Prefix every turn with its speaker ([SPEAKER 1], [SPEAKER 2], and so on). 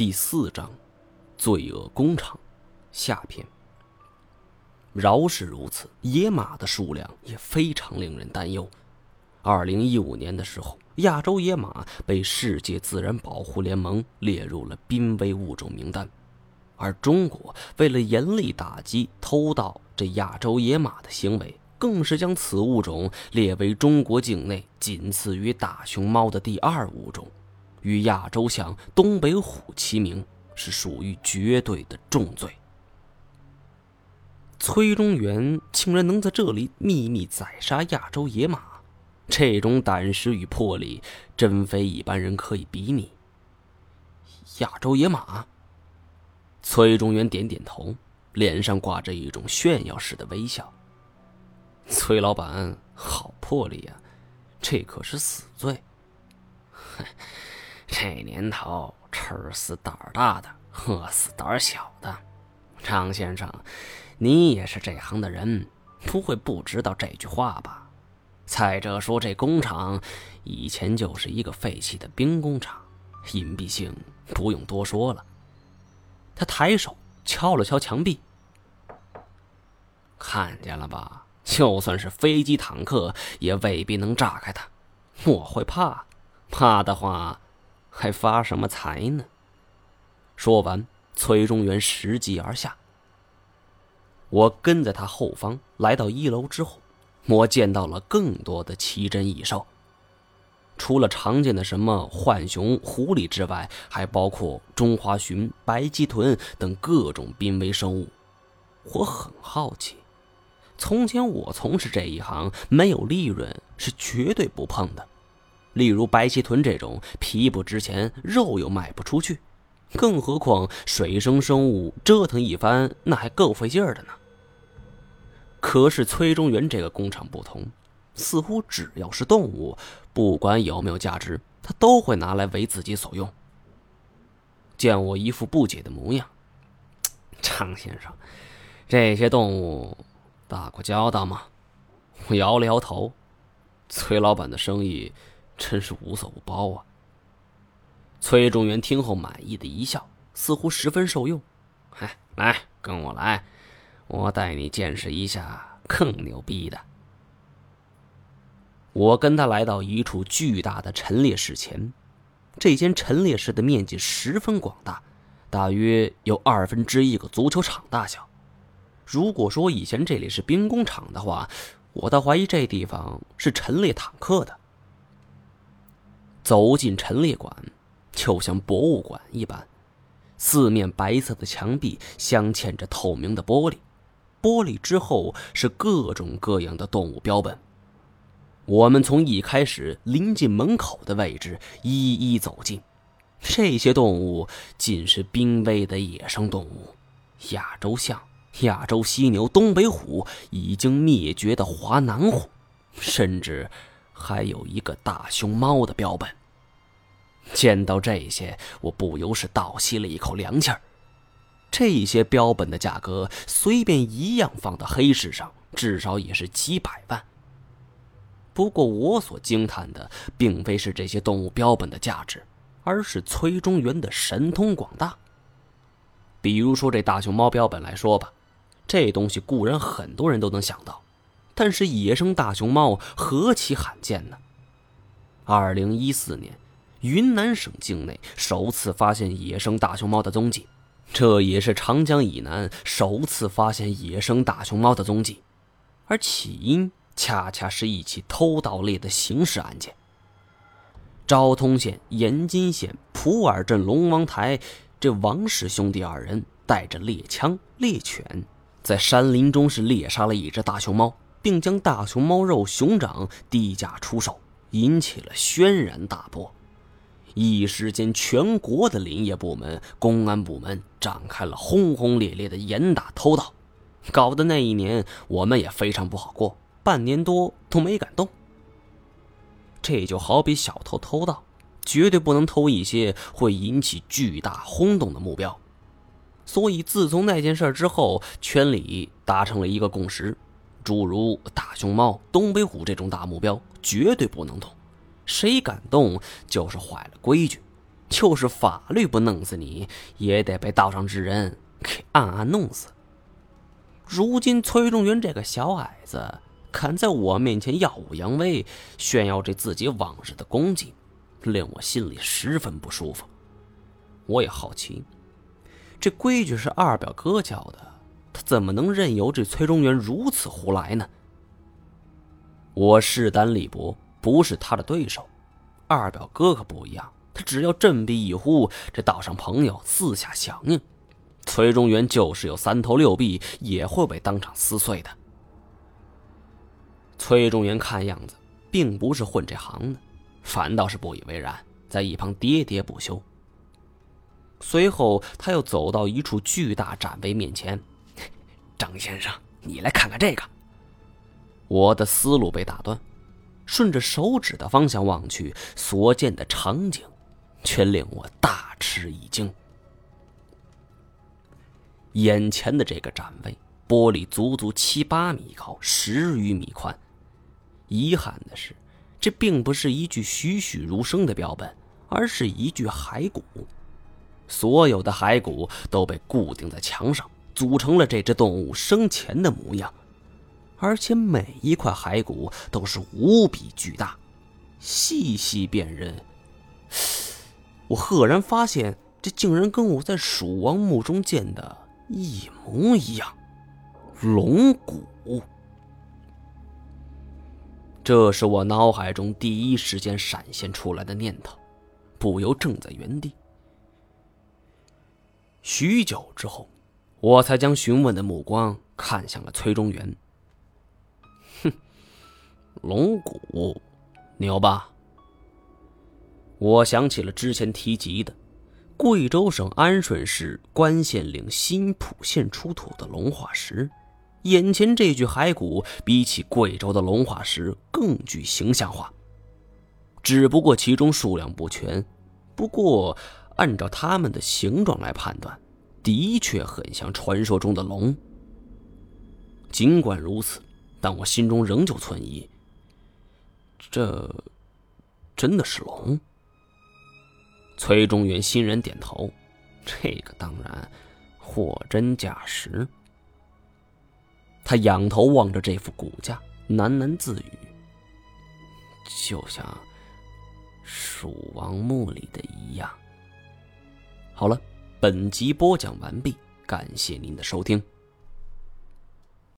[SPEAKER 1] 第四章，罪恶工厂，下篇。饶是如此，野马的数量也非常令人担忧。二零一五年的时候，亚洲野马被世界自然保护联盟列入了濒危物种名单，而中国为了严厉打击偷盗这亚洲野马的行为，更是将此物种列为中国境内仅次于大熊猫的第二物种，与亚洲象、东北虎齐名，是属于绝对的重罪。崔中原竟然能在这里秘密宰杀亚洲野马，这种胆识与魄力，真非一般人可以比拟。亚洲野马。崔中原点点头，脸上挂着一种炫耀似的微笑。崔老板，好魄力呀，这可是死罪。
[SPEAKER 2] 这年头，吃死胆大的，饿死胆小的。张先生。你也是这行的人，不会不知道这句话吧？再者说，这工厂以前就是一个废弃的兵工厂，隐蔽性不用多说了。
[SPEAKER 1] 他抬手敲了敲墙壁，
[SPEAKER 2] 看见了吧？就算是飞机、坦克，也未必能炸开它。我会怕，怕的话，还发什么财呢？
[SPEAKER 1] 说完，崔中原拾级而下。我跟在他后方来到一楼之后，我见到了更多的奇珍异兽。除了常见的什么浣熊、狐狸之外，还包括中华鲟、白鳍豚等各种濒危生物。我很好奇，从前我从事这一行，没有利润是绝对不碰的。例如白鳍豚这种，皮不值钱，肉又卖不出去，更何况水生生物，折腾一番那还够费劲儿的呢。可是崔中原这个工厂不同，似乎只要是动物，不管有没有价值，他都会拿来为自己所用。见我一副不解的模样，
[SPEAKER 2] 张先生，这些动物打过交道吗？
[SPEAKER 1] 我摇了摇头。崔老板的生意真是无所不包啊。崔中元听后满意的一笑，似乎十分受用。
[SPEAKER 2] 哎，来，跟我来。我带你见识一下更牛逼的。
[SPEAKER 1] 我跟他来到一处巨大的陈列室前，这间陈列室的面积十分广大，大约有二分之一个足球场大小。如果说以前这里是兵工厂的话，我倒怀疑这地方是陈列坦克的。走进陈列馆，就像博物馆一般，四面白色的墙壁镶嵌着透明的玻璃。玻璃之后是各种各样的动物标本。我们从一开始临近门口的位置一一走近，这些动物尽是濒危的野生动物：亚洲象、亚洲犀牛、东北虎，已经灭绝的华南虎，甚至还有一个大熊猫的标本。见到这些，我不由是倒吸了一口凉气儿。这些标本的价格，随便一样放到黑市上，至少也是几百万。不过，我所惊叹的，并非是这些动物标本的价值，而是崔中原的神通广大。比如说，这大熊猫标本来说吧，这东西固然很多人都能想到，但是野生大熊猫何其罕见呢？二零一四年，云南省境内首次发现野生大熊猫的踪迹。这也是长江以南首次发现野生大熊猫的踪迹，而起因恰恰是一起偷盗类的刑事案件。昭通县延津县普洱镇龙王台，这王氏兄弟二人带着猎枪、猎犬，在山林中是猎杀了一只大熊猫，并将大熊猫肉熊掌低价出售，引起了轩然大波。一时间，全国的林业部门、公安部门展开了轰轰烈烈的严打偷盗，搞得那一年我们也非常不好过，半年多都没敢动。这就好比小偷偷盗，绝对不能偷一些会引起巨大轰动的目标。所以，自从那件事之后，圈里达成了一个共识：诸如大熊猫、东北虎这种大目标，绝对不能动。谁敢动，就是坏了规矩。就是法律不弄死你，也得被道上之人给暗暗弄死。如今崔中原这个小矮子，敢在我面前耀武扬威，炫耀这自己往日的功绩，令我心里十分不舒服。我也好奇，这规矩是二表哥教的，他怎么能任由这崔中原如此胡来呢？我势单力薄，不是他的对手。二表哥可不一样，他只要振臂一呼，这道上朋友四下响应。崔中原就是有三头六臂，也会被当场撕碎的。崔中原看样子并不是混这行的，反倒是不以为然，在一旁喋喋不休。随后，他又走到一处巨大展位面前：“张先生，你来看看这个。”我的思路被打断，顺着手指的方向望去，所见的场景却令我大吃一惊。眼前的这个展位，玻璃足足七八米高，十余米宽。遗憾的是，这并不是一具栩栩如生的标本，而是一具骸骨。所有的骸骨都被固定在墙上，组成了这只动物生前的模样。而且每一块骸骨都是无比巨大，细细辨认，我赫然发现，这竟然跟我在蜀王墓中见的。一模一样，龙骨。这是我脑海中第一时间闪现出来的念头，不由怔在原地。许久之后，我才将询问的目光看向了崔中原。龙骨，牛吧？我想起了之前提及的。贵州省安顺市关县岭新浦县出土的龙化石，眼前这具骸骨比起贵州的龙化石更具形象化，只不过其中数量不全。不过，按照它们的形状来判断，的确很像传说中的龙。尽管如此，但我心中仍旧存疑：这真的是龙？崔中原欣然点头，这个当然，货真价实。他仰头望着这副骨架，喃喃自语：“就像蜀王墓里的一样。”好了，本集播讲完毕，感谢您的收听。